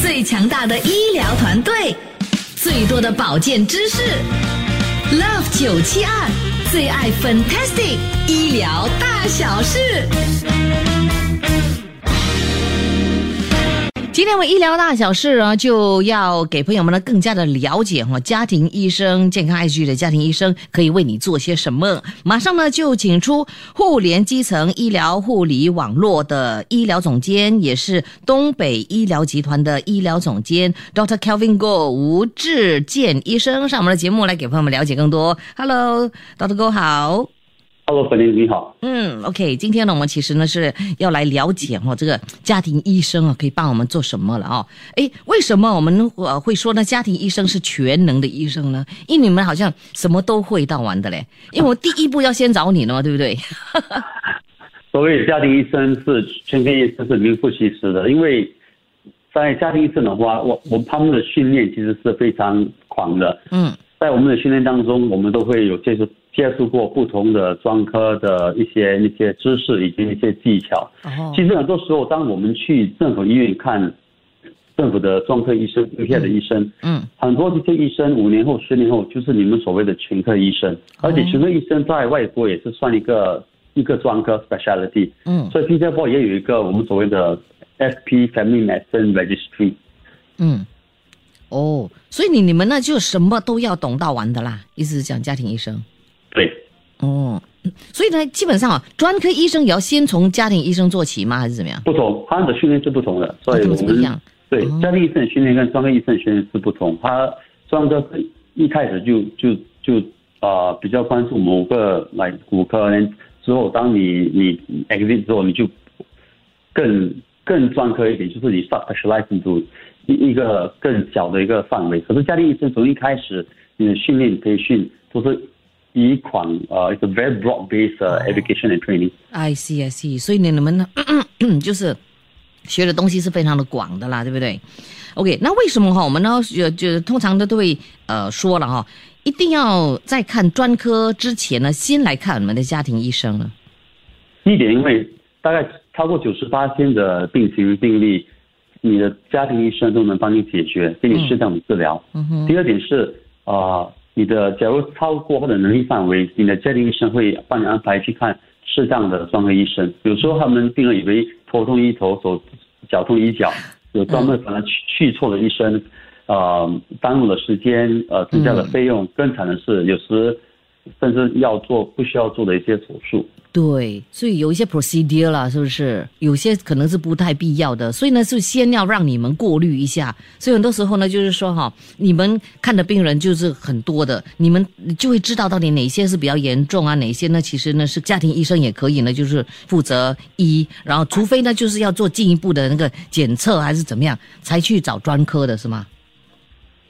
最强大的医疗团队，最多的保健知识，Love 九七二最爱 Fantastic 医疗大小事。今天我们医疗大小事呢，就要给朋友们呢更加的了解哈，家庭医生健康爱居的家庭医生可以为你做些什么。马上呢就请出互联基层医疗护理网络的医疗总监，也是东北医疗集团的医疗总监 Dr. Kelvin Go 吴志健医生上我们的节目来给朋友们了解更多。Hello，Dr. Go 好。Hello，粉玲你好。嗯，OK，今天呢，我们其实呢是要来了解哦，这个家庭医生啊可以帮我们做什么了哦？诶，为什么我们呃会说呢？家庭医生是全能的医生呢？因为你们好像什么都会到完的嘞。因为我第一步要先找你了嘛，对不对？所谓家庭医生是全科医生是名副其实的，因为在家庭医生的话，我我他们的训练其实是非常广的。嗯在我们的训练当中，我们都会有接触接触过不同的专科的一些一些知识以及一些技巧。哦其实很多时候，当我们去政府医院看政府的专科医生、医院的医生，嗯很多这些医生五年后、十年后就是你们所谓的全科医生，而且全科医生在外国也是算一个一个专科 specialty。嗯所以新加坡也有一个我们所谓的 “SP Family Medicine Registry。嗯，哦，所以你你们那就什么都要懂到完的啦，意思是讲家庭医生。对，哦，所以呢，基本上啊，专科医生也要先从家庭医生做起吗？还是怎么样？不同，他们的训练是不同的，所以我们们是不一样对哦家庭医生的训练跟专科医生的训练是不同。他专科是一开始就就就啊、呃比较关注某个来骨科，然之后当你你 exit 之后，你就更更专科一点，就是你 specialize into 一一个更小的一个范围。可是家庭医生从一开始你的训练培训都是以一款呃一个 very broad based 哦 education and training。I see, I see。所以呢，你们呢，就是学的东西是非常的广的啦，对不对？OK，那为什么哈，我们呢，就就通常都都会呃说了哈，一定要在看专科之前呢，先来看我们的家庭医生呢？第一点，因为大概超过九十八天的病情病例，你的家庭医生都能帮你解决，给你适当的治疗。嗯哼，第二点是，呃，你的假如超过或者能力范围，你的家庭医生会帮你安排去看适当的专科医生。有时候他们病人以为头痛医头，手脚痛医脚，有专门可能去去错的医生，呃，耽误了时间，呃，增加了费用。更惨的是，有时甚至要做不需要做的一些手术。对，所以有一些 procedure 啦，是不是？有些可能是不太必要的，所以呢，是先要让你们过滤一下。所以很多时候呢，就是说哈，你们看的病人就是很多的，你们就会知道到底哪些是比较严重啊，哪些呢其实呢是家庭医生也可以呢，就是负责医，然后除非呢就是要做进一步的那个检测还是怎么样，才去找专科的是吗？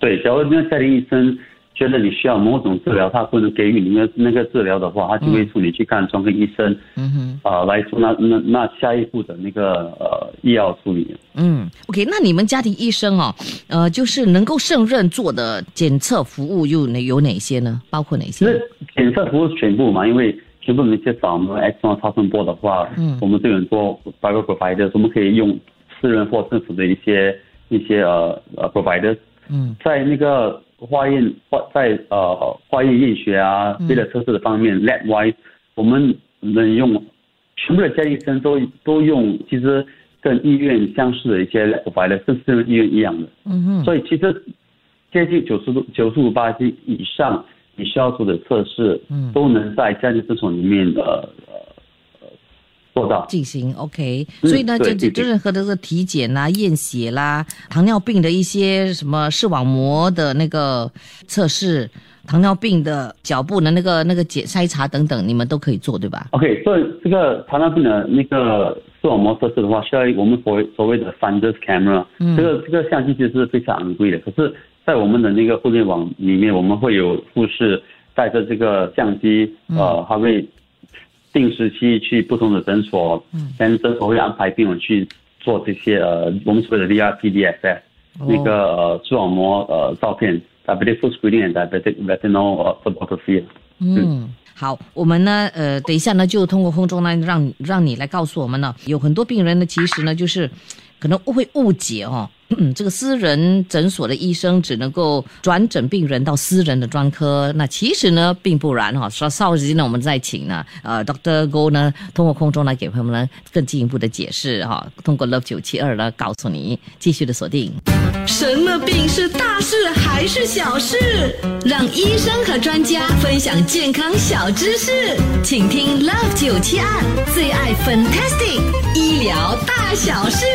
对，假如那个家庭医生觉得你需要某种治疗，他不能给予你那那个治疗的话，他就会送你去看专科医生，嗯哼。啊、来做那那那下一步的那个呃医药处理。嗯，OK，那你们家庭医生哦，呃，就是能够胜任做的检测服务又哪有哪些呢？包括哪些？其实检测服务是全部嘛，因为全部那些找我们 X 光超声波的话，嗯我们这个很多 private provider，我们可以用私人或政府的一些一些呃呃 provider，嗯在那个化验化在呃化验验血啊嗯。别的测试的方面、lab wise，我们能用全部的家庭医生都都用，其实跟医院相似的一些 lab 人医院一样的。嗯哼，所以其实接近九十度、九十五八斤以上，你需要做的测试，嗯。都能在家庭诊所里面呃做到。进行 OK，嗯所以呢，就就就任何的这个体检啦、验血啦、糖尿病的一些什么视网膜的那个测试、糖尿病的脚部的那个那个检筛查等等，你们都可以做，对吧？OK，所以这个糖尿病的那个视网膜测试的话，需要我们所谓所谓的 fundus camera，、嗯这个这个相机其实是非常昂贵的。可是，在我们的那个互联网里面，我们会有护士带着这个相机，呃，他会定时期去不同的诊所，嗯。跟诊所会安排病人去做这些呃我们所谓的 VRP DSS、哦。那个呃视网膜呃照片，diabetic full screening and diabetic retinal 呃 photography。嗯，好，我们呢，呃，等一下呢，就通过空中呢，让让你来告诉我们呢，有很多病人呢，其实呢，就是可能会误解哦，嗯，这个私人诊所的医生只能够转诊病人到私人的专科。那其实呢，并不然哈。稍稍后呢，我们再请呢，呃，Dr. Go 呢，通过空中来给朋友们呢更进一步的解释哈。通过 Love 九七二呢，告诉你继续的锁定。什么病是大事还是小事？让医生和专家分享健康小知识，请听 Love 九七二最爱 Fantastic 医疗大小事。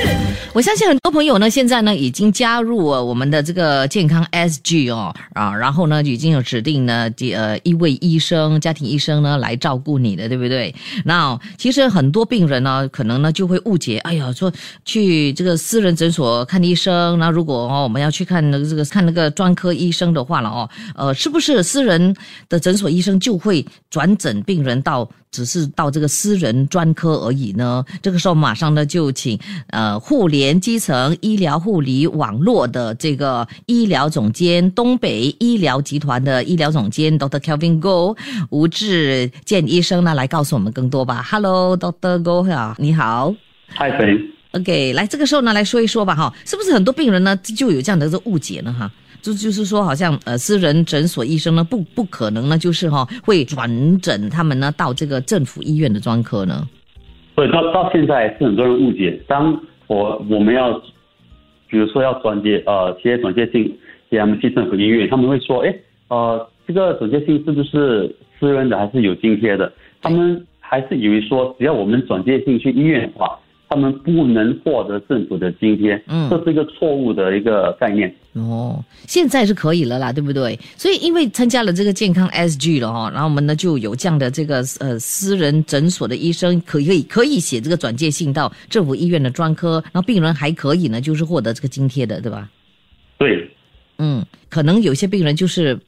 我相信很多朋友呢，现在呢已经加入了我们的这个健康 SG 哦啊，然后呢已经有指定呢呃一位医生、家庭医生呢来照顾你的，对不对？那其实很多病人呢，可能呢就会误解，哎呀，说去这个私人诊所看医生，那如果哦，我们要去看那个这个看那个专科医生的话了哦，呃，是不是私人的诊所医生就会转诊病人到只是到这个私人专科而已呢？这个时候马上呢就请呃互联基层医疗护理网络的这个医疗总监，东北医疗集团的医疗总监 Dr. Kelvin Go 吴志健医生呢来告诉我们更多吧。Hello，Dr. Go 啊，你好。嗨，飞。OK，来这个时候呢，来说一说吧，哈，是不是很多病人呢就有这样的这误解呢？哈，就就是说，好像呃，私人诊所医生呢，不不可能呢，就是哈，会转诊他们呢到这个政府医院的专科呢。所以到到现在是很多人误解，当我我们要，比如说要转接呃，企业转接性给他们去政府医院，他们会说，哎，呃，这个转接信是不是私人的还是有津贴的？他们还是以为说，只要我们转接信去医院的话。他们不能获得政府的津贴，嗯，这是一个错误的一个概念。哦，现在是可以了啦，对不对？所以因为参加了这个健康 SG 了哈，然后我们呢就有这样的这个呃私人诊所的医生可以可以写这个转介信到政府医院的专科，然后病人还可以呢就是获得这个津贴的，对吧？对，嗯，可能有些病人就是。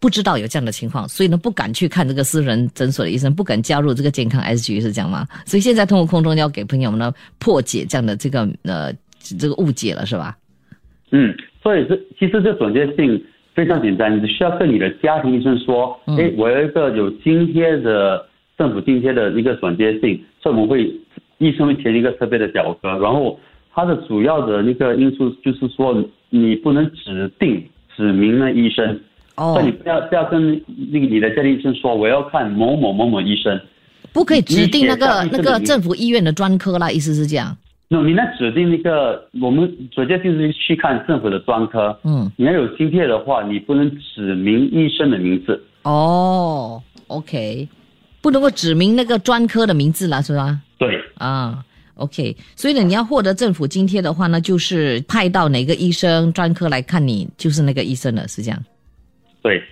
不知道有这样的情况，所以呢不敢去看这个私人诊所的医生，不敢加入这个健康 SG 是这样吗？所以现在通过空中要给朋友们呢破解这样的这个呃这个误解了，是吧？嗯，所以这其实这转接性非常简单，你只需要跟你的家庭医生说，哎，我有一个有津贴的政府津贴的一个转接性，所以我们会医生会填一个特别的表格，然后它的主要的那个因素就是说你不能指定指明了医生。哦，所以你不要不要跟那个你的家庭医生说我要看某某某某医生，不可以指定那个那个政府医院的专科啦，意思是这样。那你那指定那个我们首先就是去看政府的专科，嗯，你要有津贴的话，你不能指明医生的名字。哦，OK，不能够指明那个专科的名字了，是吧？对。啊，OK，所以呢，你要获得政府津贴的话呢，就是派到哪个医生专科来看你，就是那个医生了，是这样。对，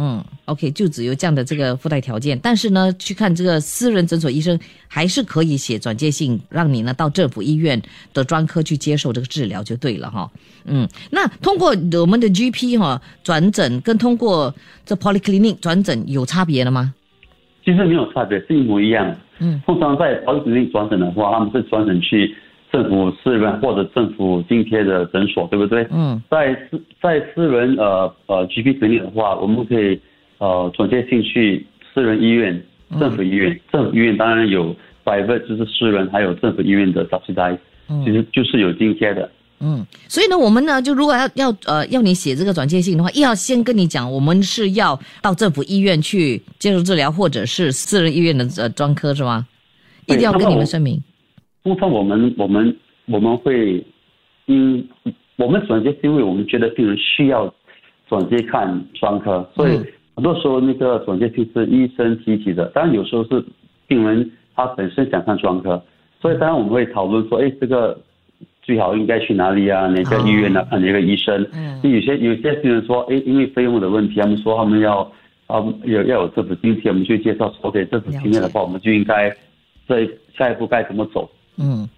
嗯，OK，就只有这样的这个附带条件，但是呢，去看这个私人诊所医生还是可以写转介信，让你呢到政府医院的专科去接受这个治疗就对了哈。嗯，那通过我们的 GP 哈转诊跟通过这 Polyclinic 转诊有差别了吗？其实没有差别，是一模一样。嗯，通常在 Polyclinic 转诊的话，他们是转诊去。政府私人或者政府津贴的诊所，对不对？嗯，在私在私人呃呃 GP 诊里的话，我们可以呃转接进去私人医院、政府医院。政府医院当然有 private 就是私人，还有政府医院的 subsidize，其实就是有津贴的。嗯，所以呢，我们呢就如果要要呃要你写这个转介信的话，要先跟你讲，我们是要到政府医院去接受治疗，或者是私人医院的呃专科是吗？一定要跟你们声明。通常我们我们我们会因我们转接是因为我们觉得病人需要转接看专科，所以很多时候那个转接是医生提起的。当然有时候是病人他本身想看专科，所以当然我们会讨论说，哎，这个最好应该去哪里啊？哪个医院啊？看哪个医生？嗯，有些有些病人说，哎，因为费用的问题，他们说他们要啊要要有政府津贴，我们就介绍说，给政府津贴的话，我们就应该在下一步该怎么走？嗯，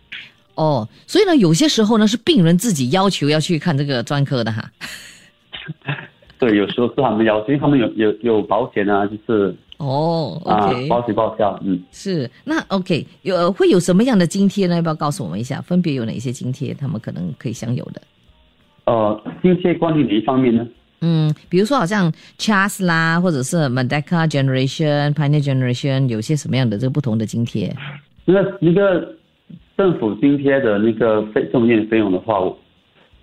哦，所以呢，有些时候呢是病人自己要求要去看这个专科的哈。对，有时候是他们要求，因为他们有有有保险啊，就是哦，OK，保险报销，嗯，是那 OK，有会有什么样的津贴呢？要不要告诉我们一下？分别有哪些津贴？他们可能可以享有的？呃，津贴关于哪一方面呢？嗯，比如说好像 Charles 啦，或者是 Merdeka Generation、Pioneer Generation，有些什么样的这个不同的津贴？那一个。政府津贴的那个费中介费用的话，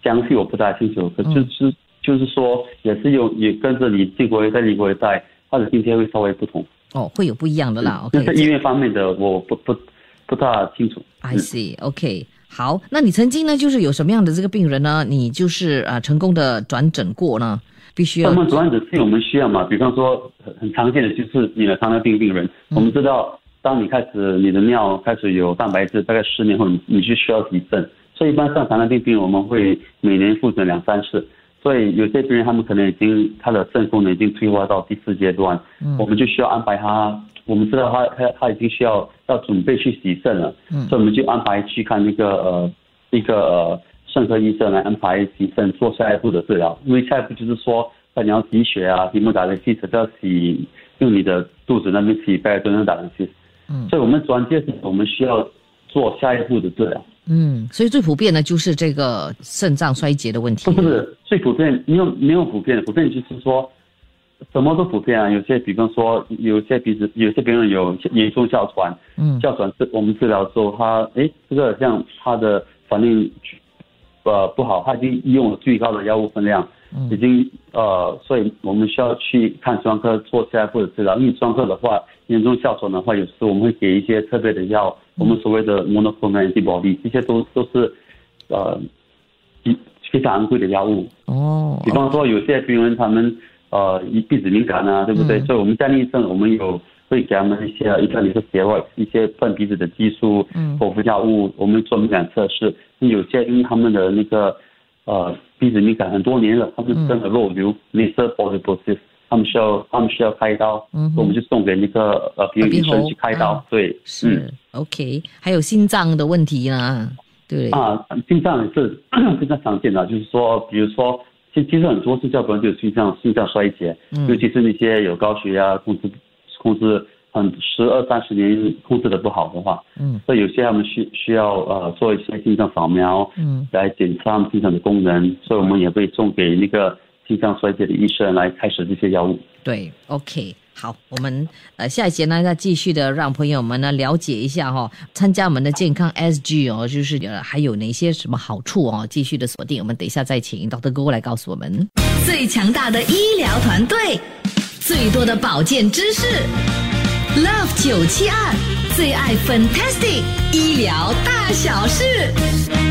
详细我不太清楚，可嗯就是、就是说也是有也跟着你进国内在离国内在，它的津贴会稍微不同。哦，会有不一样的啦。就 OK，是医院方面的我不不不大清楚。I see. OK，好，那你曾经呢，就是有什么样的这个病人呢？你就是啊、呃成功的转诊过呢？必须要那么主要只是我们需要嘛，比方说很很常见的就是你的糖尿病病人，我们知道当你开始你的尿开始有蛋白质，大概十年后你你就需要洗肾，所以一般上糖尿病病人我们会每年复诊两三次。所以有些病人他们可能已经他的肾功能已经退化到第四阶段，我们就需要安排他。我们知道他他他已经需要要准备去洗肾了，所以我们就安排去看那个呃一个呃肾科医生来安排洗肾做下一步的治疗，因为下一步就是说，那你要洗血啊，提莫打的气，要洗用你的肚子那边洗白都能打的气，嗯所以我们转介是我们需要做下一步的治疗。嗯，所以最普遍的就是这个肾脏衰竭的问题不。是最普遍，没有没有普遍的，普遍就是说什么都普遍啊。有些比方说，有些鼻子，有些病人有严重哮喘，嗯哮喘治我们治疗之后，他哎这个像他的反应呃不好，他已经用了最高的药物分量，嗯已经呃，所以我们需要去看专科做下一步的治疗。因为专科的话，严重哮喘的话，有时我们会给一些特别的药，我们所谓的 monoclonal antibody，这些都都是呃比非常昂贵的药物。哦比方说有些病人他们呃鼻子敏感啊，对不对？嗯所以我们家医生我们有会给他们一些一个你是血外一些分鼻子的激素，嗯口服药物，我们做敏感测试。有些因为他们的那个呃鼻子敏感很多年了，他们真的肉瘤 nasal polyposis，他们需要他们需要开刀，嗯我们就送给那个呃鼻耳鼻喉医生去开刀啊。对，嗯是、OK，还有心脏的问题呢，对？啊，心脏也是 非常常见的，就是说，比如说，其其实很多睡觉本来就有心脏心脏衰竭，嗯尤其是那些有高血压控制控制很十二三十年控制的不好的话，嗯所以有些他们需需要呃做一些心脏扫描，嗯来检查他们心脏的功能，所以我们也会送给那个心脏衰竭的医生来开始这些药物。对，OK。好，我们呃下一节呢，再继续的让朋友们呢了解一下哈、参加我们的健康 SG 哦，就是呃还有哪些什么好处哦，继续的锁定。我们等一下再请 Doctor 哥来告诉我们。最强大的医疗团队，最多的保健知识，Love 九七二最爱 Fantastic 医疗大小事。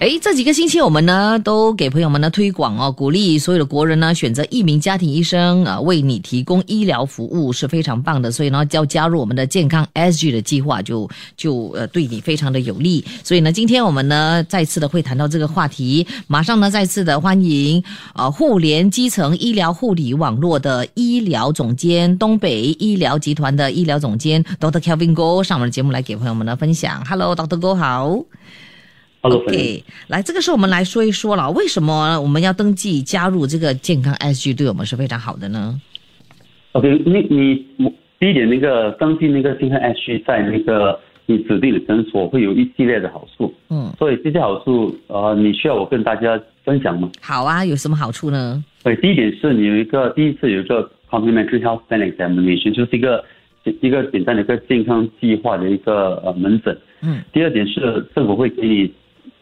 诶，这几个星期我们呢都给朋友们呢推广哦，鼓励所有的国人呢选择一名家庭医生啊、为你提供医疗服务是非常棒的，所以呢要加入我们的健康 SG 的计划就就呃对你非常的有利。所以呢，今天我们呢再次的会谈到这个话题，马上呢再次的欢迎呃互联基层医疗护理网络的医疗总监，东北医疗集团的医疗总监 Doctor Kelvin Go 上我们的节目来给朋友们呢分享。Hello，Dr. Go 好。Hello，OK，来，这个时候我们来说一说了，为什么我们要登记加入这个健康 SG 对我们是非常好的呢？OK，你你我第一点那个登记那个健康 SG 在那个你指定的诊所会有一系列的好处，嗯，所以这些好处呃，你需要我跟大家分享吗？好啊，有什么好处呢？对，第一点是你有一个第一次有一个 complimentary health plan examination，就是一个一个简单的一个健康计划的一个呃门诊。嗯。第二点是政府会给你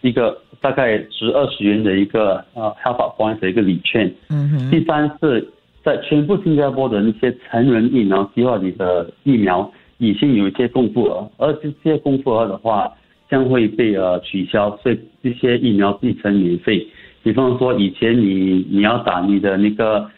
一个大概值二十元的一个呃 health point 的一个礼券。嗯哼，第三是在全部新加坡的那些成人疫苗计划里的疫苗已经有一些共付额，而这些共付额的话将会被呃取消，所以这些疫苗必成免费。比方说以前你你要打你的那个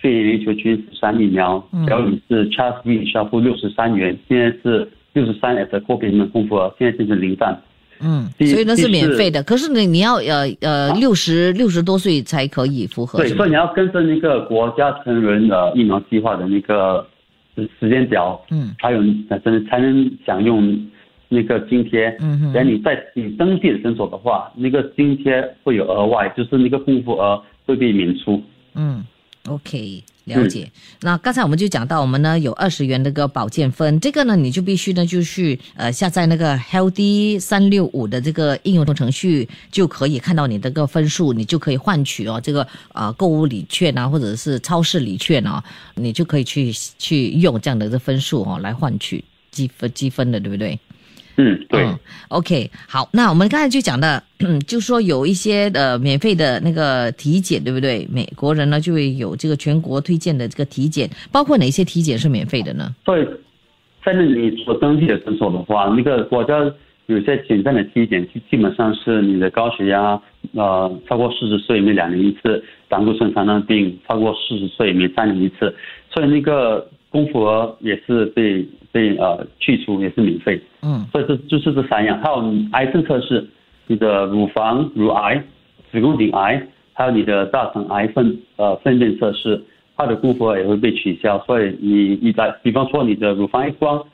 肺炎链球菌十三疫苗，嗯假如你是 Charles V 需要付六十三元，现在是六十三 as a co payment 共付额，现在变成零蛋。嗯，所以那是免费的，可是你你要呃呃六十六十多岁才可以符合，对，所以你要跟着那个国家成人的疫苗计划的那个时时间表，嗯，还有才能才能享用那个津贴。嗯哼。然后你在你登记的诊所的话，那个津贴会有额外，就是那个共付额会被免除。嗯，OK，了解。那刚才我们就讲到，我们呢有二十元那个保健分，这个呢你就必须呢就去呃下载那个 Healthy 三六五的这个应用程序，就可以看到你的个分数，你就可以换取哦这个呃购物礼券啊，或者是超市礼券哦，你就可以去去用这样的这分数哦来换取积分积分的，对不对？嗯，对。嗯，OK，好，那我们刚才就讲的，就说有一些呃免费的那个体检，对不对？美国人呢就会有这个全国推荐的这个体检，包括哪些体检是免费的呢？所以，在那你所登记的诊所的话，那个国家有些简单的体检，基基本上是你的高血压，呃，超过四十岁每两年一次，胆固醇、糖尿病超过四十岁每三年一次，所以那个功夫额也是被被呃去除，也是免费。嗯。所以这就是这三样，还有癌症测试，你的乳房、乳癌、子宫颈癌，还有你的大肠癌粪呃粪便测试，它的功夫也会被取消。所以你你来，比方说你的乳房 X 光，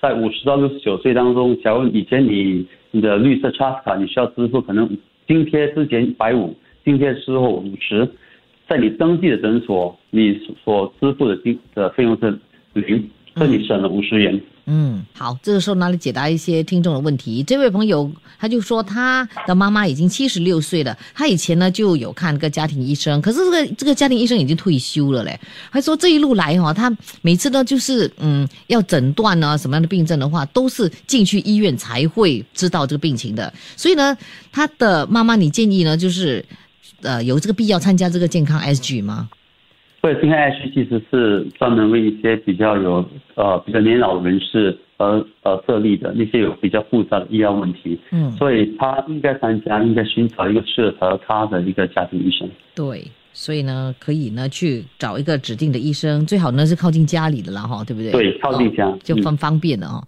在五十到六十九岁当中，假如以前你你的绿色 Trust 卡你需要支付可能津贴之前百五，津贴之后五十，在你登记的诊所，你所支付的金的费用是零，所以你省了五十元。嗯，好，这个时候呢来解答一些听众的问题。这位朋友他就说他的妈妈已经七十六岁了，他以前呢就有看个家庭医生，可是这个这个家庭医生已经退休了嘞。他说这一路来哈、他每次呢就是嗯要诊断呢什么样的病症的话，都是进去医院才会知道这个病情的。所以呢，他的妈妈，你建议呢就是呃有这个必要参加这个健康 SG 吗？所以，健康 H 其实是专门为一些比较有呃比较年老的人士而呃设立的那些有比较复杂的医疗问题，嗯，所以他应该参加，应该寻找一个适合他的一个家庭医生。对，所以呢，可以呢去找一个指定的医生，最好呢是靠近家里的啦，哈，对不对？对，靠近家哦就方方便了哦。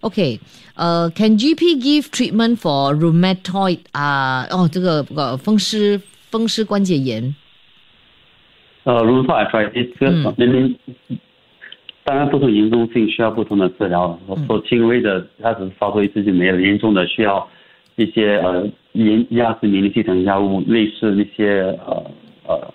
OK，呃，Can GP give treatment for rheumatoid 啊、哦，这个呃风湿风湿关节炎，呃 e m a t i t 这嗯。个人民当然不同严重性需要不同的治疗，我说轻微的它只是发作一次就没了，严重的需要一些呃炎压制免疫系统药物，类似那些呃呃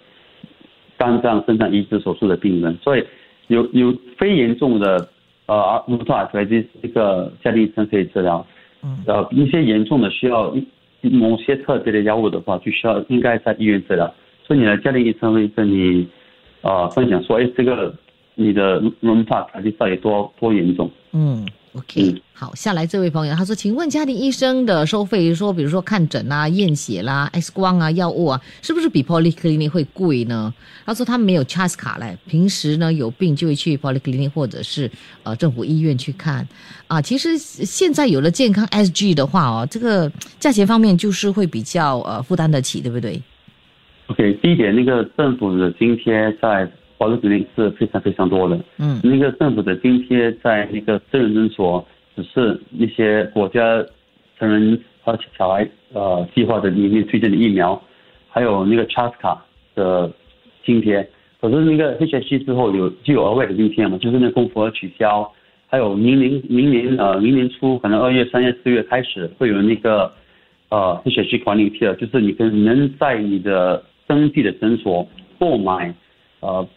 肝脏、肾脏移植手术的病人，所以有有非严重的呃 e a t i t 这个家庭医生可以治疗，嗯。呃一些严重的需要某些特别的药物的话，就需要应该在医院治疗。所以你的家庭医生会跟你呃分享说，哎，这个你的轮帕卡到底多多严重？嗯，OK，、嗯好，下来这位朋友他说，请问家庭医生的收费，说比如说看诊啊、验血啦、X 光啊、药物啊，是不是比 polyclinic 会贵呢？他说他没有 CHAS 卡嘞，平时呢有病就会去 polyclinic 或者是呃政府医院去看啊。其实现在有了健康 SG 的话哦，这个价钱方面就是会比较呃负担得起，对不对？OK，第一点，那个政府的津贴在保利肯定是非常非常多的。嗯那个政府的津贴在那个私人诊所，只是一些国家成人和小孩呃计划的里面推荐的疫苗，还有那个 CHAS 卡的津贴。可是那个 HSC 之后有就有额外的津贴嘛，就是那个功夫额取消，还有明年明年呃明年初可能二月、三月、四月开始会有那个呃 HSC 管理 tier，就是你可能在你的登记的诊所购买呃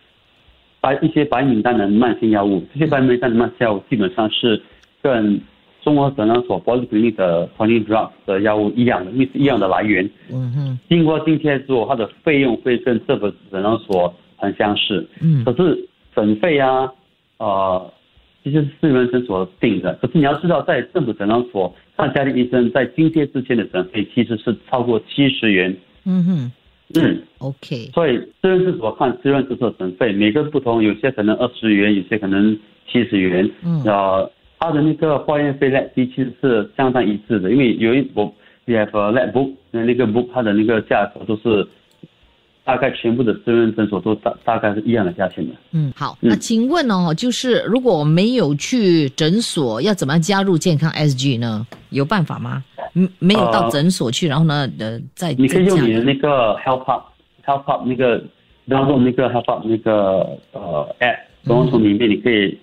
白一些白名单的慢性药物，这些白名单的慢性药物基本上是跟综合诊疗所 b o d y 的 p o l y drug 的药物一样的，因为是一样的来源。嗯哼经过津贴之后，它的费用会跟这个诊疗所很相似。嗯可是诊费啊，呃，这些是私人诊所定的。可是你要知道，在政府诊疗所看家庭医生，在津贴之前的诊费其实是超过七十元。嗯哼嗯，，OK，所以私人诊所看私人诊所诊费，每个不同，有些可能二十元，有些可能七十元。嗯呃，它的那个化验费 lab 其实是相当一致的，因为有一我 we have a lab book，那个 book 它的那个价格都是大概全部的私人诊所都大大概是一样的价钱的。嗯，好，嗯那请问哦，就是如果我没有去诊所，要怎么样加入健康 SG 呢？有办法吗？嗯，没有到呃诊所去，然后呢，呃，再你可以用你的那个 Help Up，Help Up 那个 download 那个 Help Up 那个呃 app，然后从里面你可以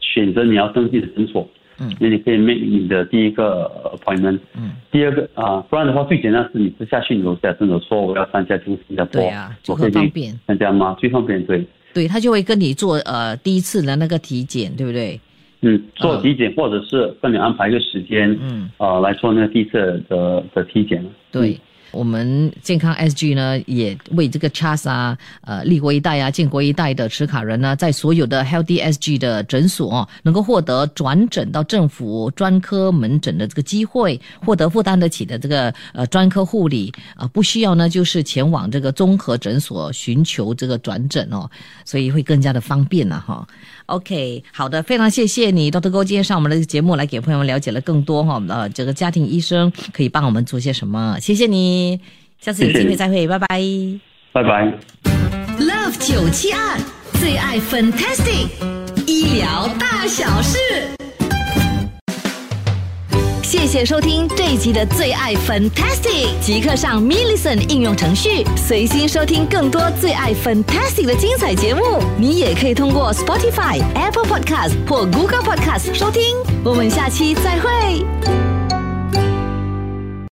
选择你要登记的诊所，嗯。那你可以 make 你的第一个 appointment，嗯，第二个啊、不然的话最简单是你是下去你楼下诊所说我要参加进新加坡，对啊很方便。参加吗？最方便对，对他就会跟你做呃第一次的那个体检，对不对？嗯，做体检或者是跟你安排一个时间，嗯，呃来做那个第一次的的体检，对。我们健康 SG 呢，也为这个 CHAS 啊、呃立国一代啊、建国一代的持卡人呢，在所有的 Healthy SG 的诊所、哦、能够获得转诊到政府专科门诊的这个机会，获得负担得起的这个呃专科护理，呃不需要呢就是前往这个综合诊所寻求这个转诊哦，所以会更加的方便了哈。OK，好的，非常谢谢你，Dr. Go 今天上我们的节目来给朋友们了解了更多哈，呃，这个家庭医生可以帮我们做些什么，谢谢你，下次有机会再会，拜拜。拜拜。Love 九七二最爱 Fantastic 医疗大小事。谢谢收听这一集的最爱 Fantastic，即刻上 m i l l i c e n 应用程序，随心收听更多最爱 Fantastic 的精彩节目。你也可以通过 Spotify、Apple Podcast 或 Google Podcast 收听。我们下期再会。